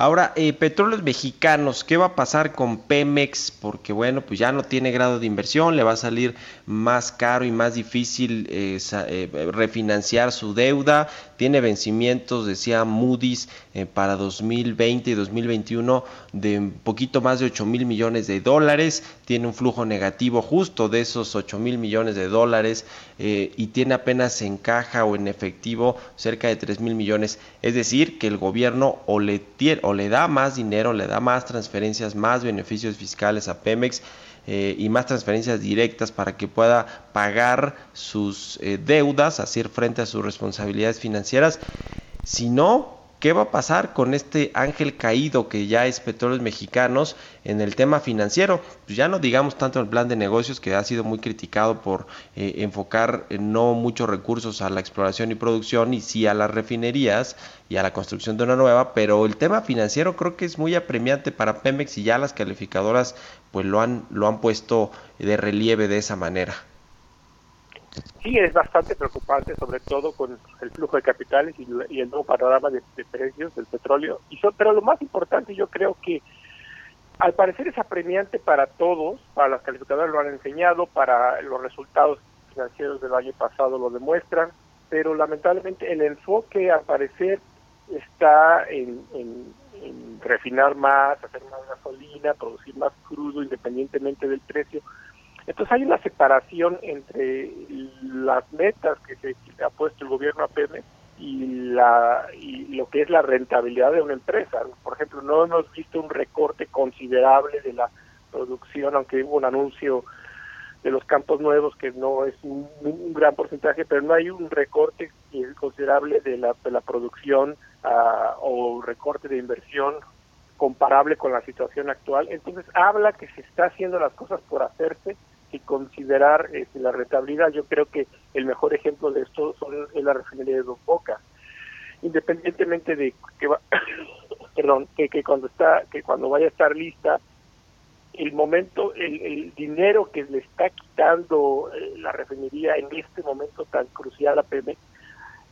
Ahora, eh, petróleos mexicanos, ¿qué va a pasar con Pemex? Porque bueno, pues ya no tiene grado de inversión, le va a salir más caro y más difícil eh, eh, refinanciar su deuda. Tiene vencimientos, decía Moody's, para 2020 y 2021 de un poquito más de 8 mil millones de dólares. Tiene un flujo negativo justo de esos 8 mil millones de dólares y tiene apenas en caja o en efectivo cerca de 3 mil millones. Es decir, que el gobierno o le tiene o le da más dinero, le da más transferencias, más beneficios fiscales a Pemex eh, y más transferencias directas para que pueda pagar sus eh, deudas, hacer frente a sus responsabilidades financieras. Si no, ¿Qué va a pasar con este ángel caído que ya es Petróleos Mexicanos en el tema financiero? Pues ya no digamos tanto el plan de negocios que ha sido muy criticado por eh, enfocar no muchos recursos a la exploración y producción y sí a las refinerías y a la construcción de una nueva, pero el tema financiero creo que es muy apremiante para Pemex y ya las calificadoras pues lo han, lo han puesto de relieve de esa manera sí es bastante preocupante, sobre todo con el flujo de capitales y, el nuevo panorama de, precios del petróleo. Y pero lo más importante, yo creo que al parecer es apremiante para todos, para las calificadoras lo han enseñado, para los resultados financieros del año pasado lo demuestran, pero lamentablemente el enfoque al parecer está en refinar más, hacer más gasolina, producir más crudo independientemente del precio entonces hay una separación entre las metas que se ha puesto el gobierno a Pemex y, la, y lo que es la rentabilidad de una empresa. Por ejemplo, no hemos visto un recorte considerable de la producción, aunque hubo un anuncio de los campos nuevos que no es un, gran porcentaje, pero no hay un recorte considerable de la, de la producción uh, o recorte de inversión comparable con la situación actual. Entonces habla que se está haciendo las cosas por hacerse que considerar este, la rentabilidad. Yo creo que el mejor ejemplo de esto son, es la refinería de Dos Bocas. Independientemente de que va, perdón, que, que cuando está, que cuando vaya a estar lista, el momento, el, dinero que le está quitando eh, la refinería en este momento tan crucial a Pemex,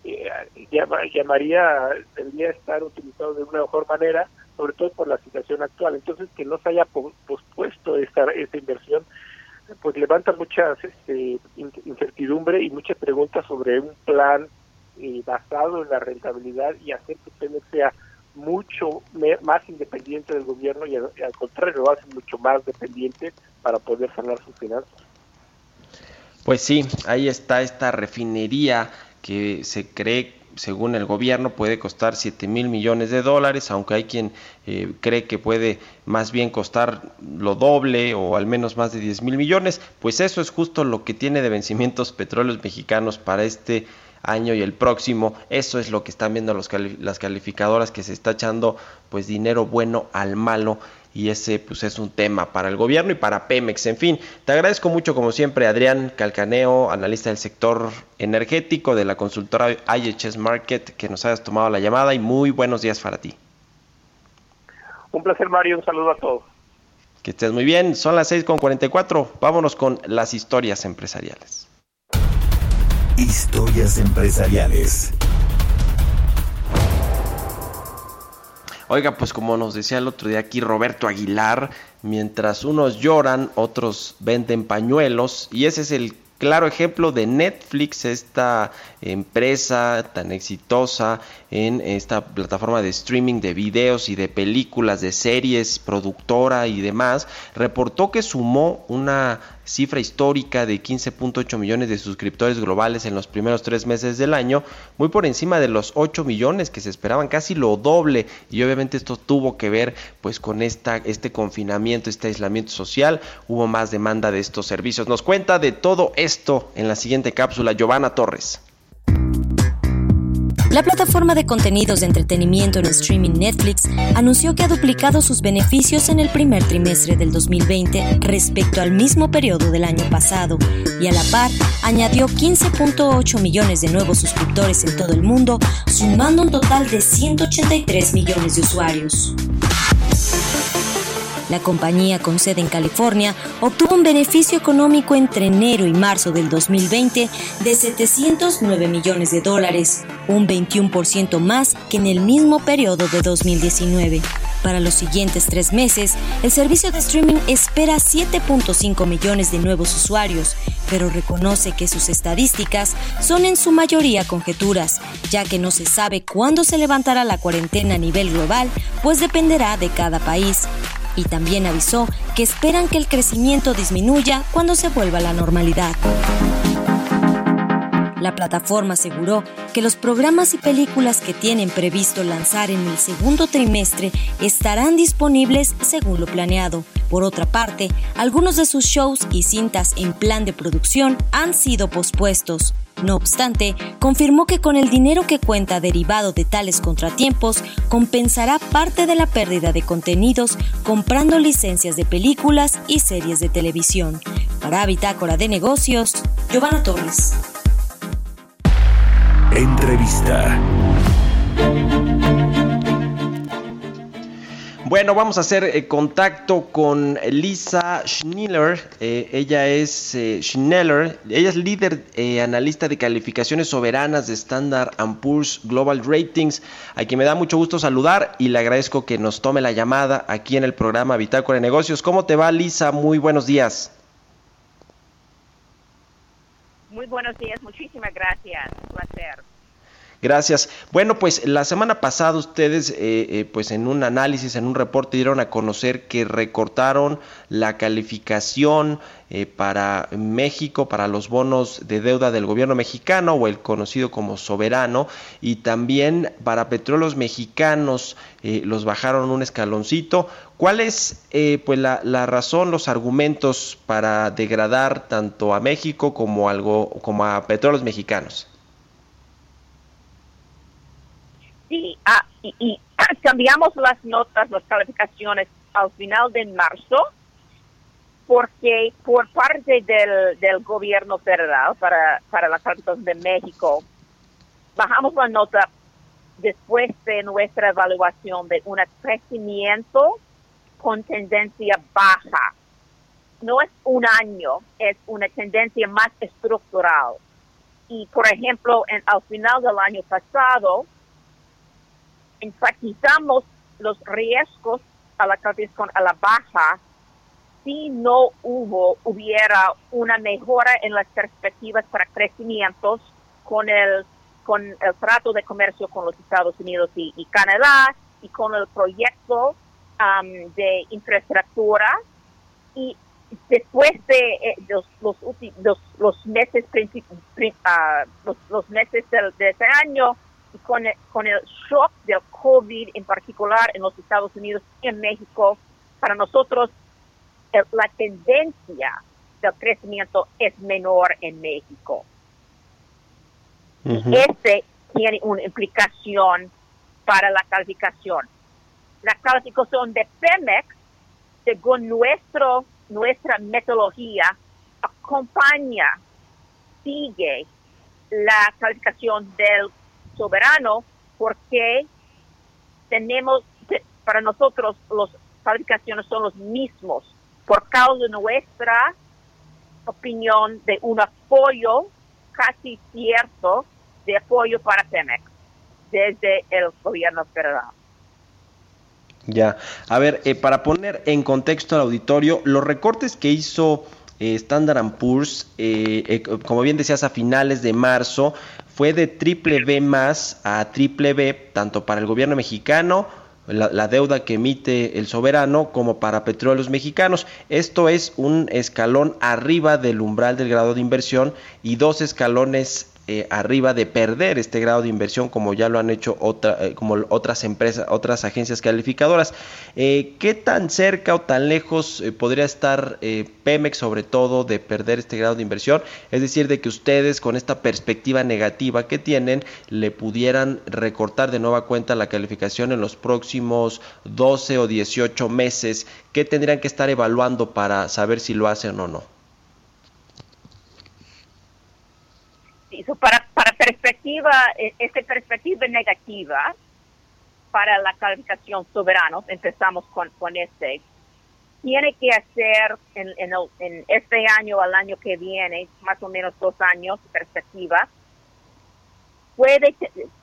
eh, llamaría, debería estar utilizado de una mejor manera sobre todo por la situación actual. Entonces, que no se haya pospuesto esta, esta inversión, pues levanta mucha este, incertidumbre y muchas preguntas sobre un plan eh, basado en la rentabilidad y hacer que Pemex sea mucho más independiente del gobierno y al, contrario lo hace mucho más dependiente para poder sanar sus finanzas. Pues sí, ahí está esta refinería que se cree según el gobierno puede costar 7 mil millones de dólares, aunque hay quien eh, cree que puede más bien costar lo doble o al menos más de 10 mil millones, pues eso es justo lo que tiene de vencimientos petróleos mexicanos para este año y el próximo. Eso es lo que están viendo los las calificadoras que se está echando pues dinero bueno al malo y ese pues es un tema para el gobierno y para Pemex. En fin, te agradezco mucho como siempre Adrián Calcaneo, analista del sector energético de la consultora IHS Market, que nos hayas tomado la llamada y muy buenos días para ti. Un placer Mario, un saludo a todos. Que estés muy bien, son las 6.44, vámonos con las historias empresariales. Historias empresariales. Oiga, pues como nos decía el otro día aquí Roberto Aguilar, mientras unos lloran, otros venden pañuelos y ese es el claro ejemplo de Netflix, esta empresa tan exitosa en esta plataforma de streaming de videos y de películas, de series, productora y demás, reportó que sumó una cifra histórica de 15.8 millones de suscriptores globales en los primeros tres meses del año, muy por encima de los 8 millones que se esperaban, casi lo doble. Y obviamente esto tuvo que ver pues con esta, este confinamiento, este aislamiento social, hubo más demanda de estos servicios. Nos cuenta de todo esto en la siguiente cápsula Giovanna Torres. La plataforma de contenidos de entretenimiento en streaming Netflix anunció que ha duplicado sus beneficios en el primer trimestre del 2020 respecto al mismo periodo del año pasado y a la par añadió 15.8 millones de nuevos suscriptores en todo el mundo, sumando un total de 183 millones de usuarios. La compañía con sede en California obtuvo un beneficio económico entre enero y marzo del 2020 de 709 millones de dólares, un 21% más que en el mismo periodo de 2019. Para los siguientes tres meses, el servicio de streaming espera 7.5 millones de nuevos usuarios, pero reconoce que sus estadísticas son en su mayoría conjeturas, ya que no se sabe cuándo se levantará la cuarentena a nivel global, pues dependerá de cada país y también avisó que esperan que el crecimiento disminuya cuando se vuelva a la normalidad. La plataforma aseguró que los programas y películas que tienen previsto lanzar en el segundo trimestre estarán disponibles según lo planeado. Por otra parte, algunos de sus shows y cintas en plan de producción han sido pospuestos. No obstante, confirmó que con el dinero que cuenta derivado de tales contratiempos, compensará parte de la pérdida de contenidos comprando licencias de películas y series de televisión. Para Bitácora de Negocios, Giovanna Torres. Entrevista. Bueno, vamos a hacer eh, contacto con Lisa Schneller. Eh, ella es eh, Schneller, ella es líder analista de calificaciones soberanas de Standard Poor's Global Ratings, a quien me da mucho gusto saludar y le agradezco que nos tome la llamada aquí en el programa Bitácora de Negocios. ¿Cómo te va, Lisa? Muy buenos días. Muy buenos días, muchísimas gracias. Un placer. Gracias. Bueno, pues la semana pasada ustedes, eh, eh, pues en un análisis, en un reporte, dieron a conocer que recortaron la calificación eh, para México, para los bonos de deuda del gobierno mexicano o el conocido como soberano, y también para petróleos mexicanos los bajaron un escaloncito. ¿Cuál es pues la, la, razón, los argumentos para degradar tanto a México como, algo, como a petróleos mexicanos? Sí, ah, y, cambiamos las notas, las calificaciones al final de marzo, porque por parte del, del gobierno federal para, para las de México, bajamos la nota después de nuestra evaluación de un crecimiento con tendencia baja. No es un año, es una tendencia más estructural. Y, por ejemplo, al final del año pasado, enfatizamos los riesgos a la calificación a la baja. Si no hubo, hubiera una mejora en las perspectivas para crecimientos con el, con el trato de comercio con los Estados Unidos y, Canadá y con el proyecto um, de infraestructura. Y después de eh, los, los, los, meses uh, los, meses de, ese año y con el, con el shock del COVID en particular en los Estados Unidos y en México, para nosotros la tendencia del crecimiento es menor en México. Este tiene una implicación para la calificación. La calificación de Pemex, según nuestro, nuestra metodología, acompaña, sigue la calificación del soberano porque tenemos, para nosotros, las calificaciones son los mismos por causa de nuestra opinión de un apoyo casi cierto de apoyo para Pemex desde el gobierno federal. Ya, a ver, eh, para poner en contexto al auditorio, los recortes que hizo eh, Standard Poor's, eh, como bien decías, a finales de marzo, fue de triple B más a triple B, tanto para el gobierno mexicano la, deuda que emite el soberano como para petróleos mexicanos. Esto es un escalón arriba del umbral del grado de inversión y dos escalones eh, arriba de perder este grado de inversión como ya lo han hecho otra, eh, como otras empresas, otras agencias calificadoras. Eh, ¿Qué tan cerca o tan lejos podría estar Pemex sobre todo de perder este grado de inversión? Es decir, de que ustedes con esta perspectiva negativa que tienen le pudieran recortar de nueva cuenta la calificación en los próximos 12 o 18 meses. ¿Qué tendrían que estar evaluando para saber si lo hacen o no? Para, para perspectiva, e, esta perspectiva negativa para la calificación soberana, empezamos con, con este, tiene que hacer en, en, este año al año que viene, más o menos dos años perspectiva, puede,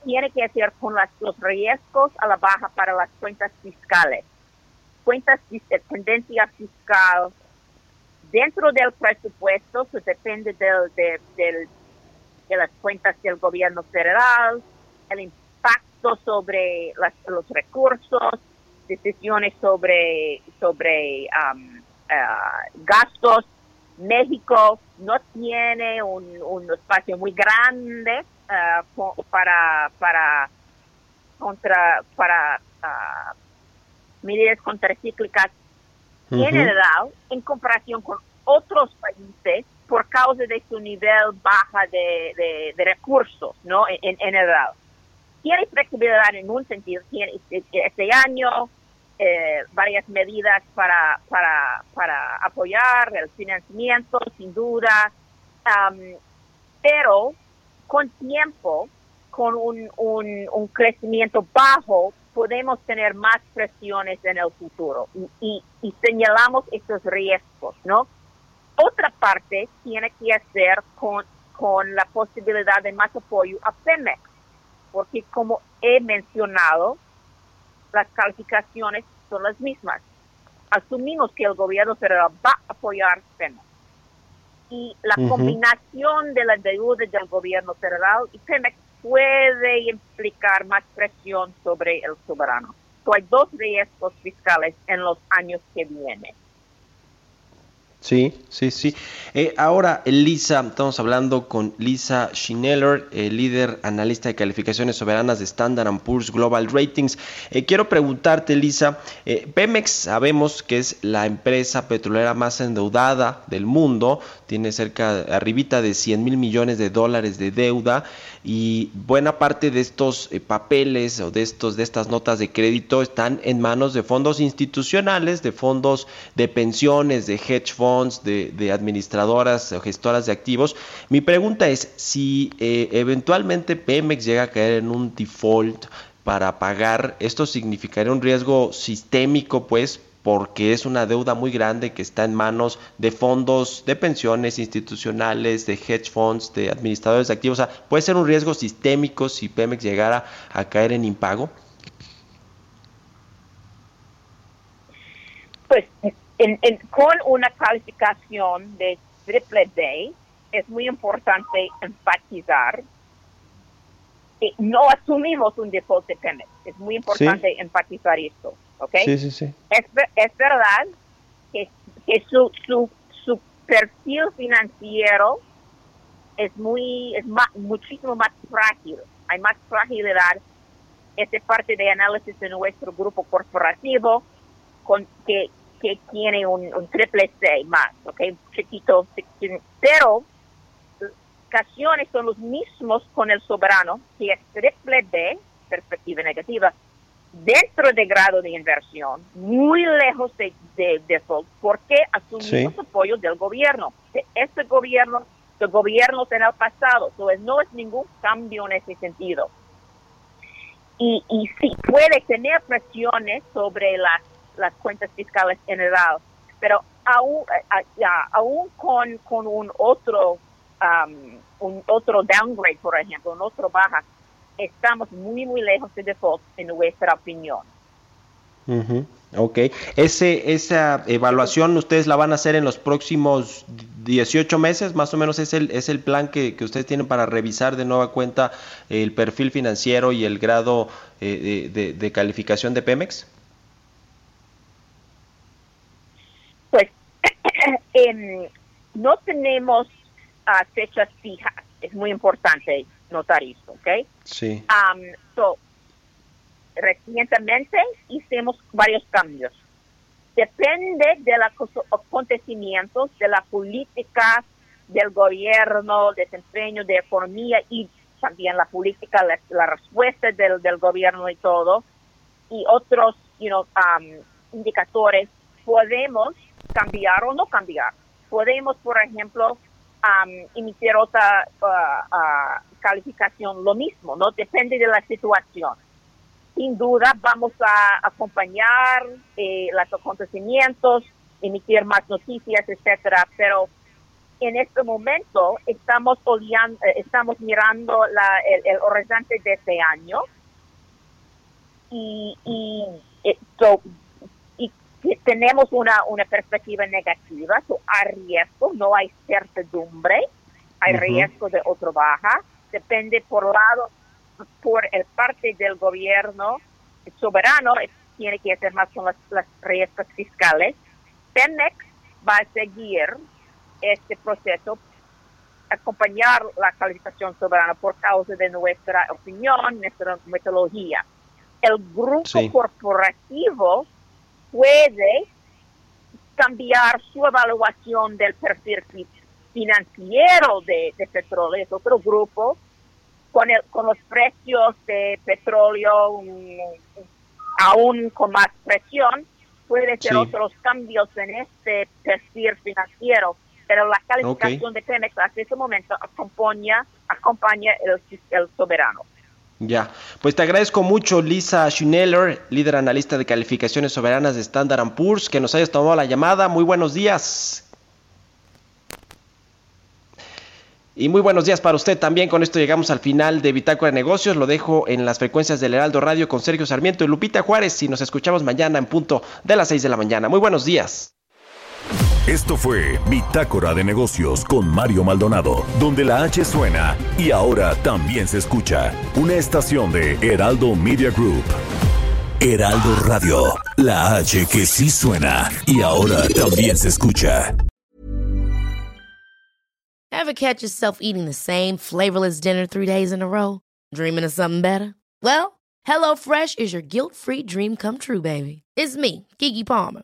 tiene que hacer con las, los riesgos a la baja para las cuentas fiscales. Cuentas de tendencia fiscal dentro del presupuesto, pues depende del, del de las cuentas del gobierno federal, el impacto sobre los recursos, decisiones sobre, sobre um, uh, gastos. México no tiene un, espacio muy grande uh, para, para, contra, para uh, medidas contracíclicas en general en comparación con otros países por causa de su nivel baja de, recursos, ¿no? En, general. Tiene flexibilidad en un sentido, tiene este año eh, varias medidas para, para, para apoyar el financiamiento, sin duda, pero con tiempo, con un, un, crecimiento bajo, podemos tener más presiones en el futuro y, y señalamos estos riesgos, ¿no? Otra parte tiene que hacer con, con la posibilidad de más apoyo a Pemex, porque como he mencionado, las calificaciones son las mismas. Asumimos que el gobierno federal va a apoyar Pemex. Y la combinación de la deuda del gobierno federal y Pemex puede implicar más presión sobre el soberano. hay dos riesgos fiscales en los años que vienen. Sí, sí, sí. Eh, ahora, Lisa, estamos hablando con Lisa Schneller, líder analista de calificaciones soberanas de Standard Poor's Global Ratings. Eh, quiero preguntarte, Lisa, eh, Pemex sabemos que es la empresa petrolera más endeudada del mundo, tiene cerca, arribita de 100 mil millones de dólares de deuda y buena parte de estos papeles o de, estos, de estas notas de crédito están en manos de fondos institucionales, de fondos de pensiones, de hedge funds de, administradoras o gestoras de activos. Mi pregunta es, si eh, eventualmente Pemex llega a caer en un default para pagar, ¿esto significaría un riesgo sistémico, pues, porque es una deuda muy grande que está en manos de fondos de pensiones institucionales, de hedge funds, de administradores de activos. O sea, ¿puede ser un riesgo sistémico si Pemex llegara a caer en impago? Pues con una calificación de triple D es muy importante enfatizar que no asumimos un default de. Es muy importante enfatizar esto. ¿ok? Sí, sí, sí. Es, es verdad que, que su, su, su perfil financiero es muy es muchísimo más frágil. Hay más fragilidad. Esta parte de análisis de nuestro grupo corporativo con que, que tiene un, triple C más, ¿ok? Chiquito, pero ocasiones son los mismos con el soberano, que es triple D, perspectiva negativa, dentro de grado de inversión, muy lejos de, default, porque asumimos apoyo del gobierno, de este gobierno de gobiernos en el pasado. Entonces, no es ningún cambio en ese sentido. Y, y sí, puede tener presiones sobre las, las cuentas fiscales en general, pero aún, eh, aún con, con un otro um, un otro downgrade, por ejemplo, un otro baja, estamos muy, muy lejos de default en nuestra opinión. Ok, Ese, esa evaluación ustedes la van a hacer en los próximos 18 meses, más o menos es el, es el plan que, ustedes tienen para revisar de nueva cuenta el perfil financiero y el grado eh, de, calificación de Pemex. Pues em, no tenemos uh, fechas fijas, es muy importante notar esto, ¿ok? Sí. Um, so, recientemente hicimos varios cambios. Depende de los acontecimientos, de la política del gobierno, desempeño de economía y también la política, la, respuesta del, del, gobierno y todo, y otros you know, um, indicadores, podemos cambiar o no cambiar. Podemos, por ejemplo, emitir otra uh, uh, calificación, lo mismo, ¿no? Depende de la situación sin duda vamos a acompañar eh, los acontecimientos, emitir más noticias, etcétera, pero en este momento estamos eh, estamos mirando la, el, horizonte de este año y, y, eh, y tenemos una, una perspectiva negativa, hay riesgo, no hay certidumbre, hay riesgo de otro baja, depende por lado por el parte del gobierno soberano tiene que hacer más con las, las riesgos fiscales. Pemex va a seguir este proceso, acompañar la calificación soberana por causa de nuestra opinión, nuestra metodología. El grupo corporativo puede cambiar su evaluación del perfil financiero de, de petróleo. Es otro grupo con, el, con los precios de petróleo aún con más presión, puede ser otros cambios en este perfil financiero, pero la calificación de Pemex hasta ese momento acompaña, acompaña el, el soberano. Ya, pues te agradezco mucho Lisa Schneller, líder analista de calificaciones soberanas de Standard Poor's, que nos hayas tomado la llamada. Muy buenos días. Y muy buenos días para usted también. Con esto llegamos al final de Bitácora de Negocios. Lo dejo en las frecuencias del Heraldo Radio con Sergio Sarmiento y Lupita Juárez. Y nos escuchamos mañana en punto de las 6 de la mañana. Muy buenos días. Esto fue Bitácora de Negocios con Mario Maldonado, donde la H suena y ahora también se escucha. Una estación de Heraldo Media Group. Heraldo Radio, la H que sí suena y ahora también se escucha. Ever catch yourself eating the same flavorless dinner three days in a row? Dreaming of something better? Well, HelloFresh is your guilt-free dream come true, baby. It's me, Kiki Palmer.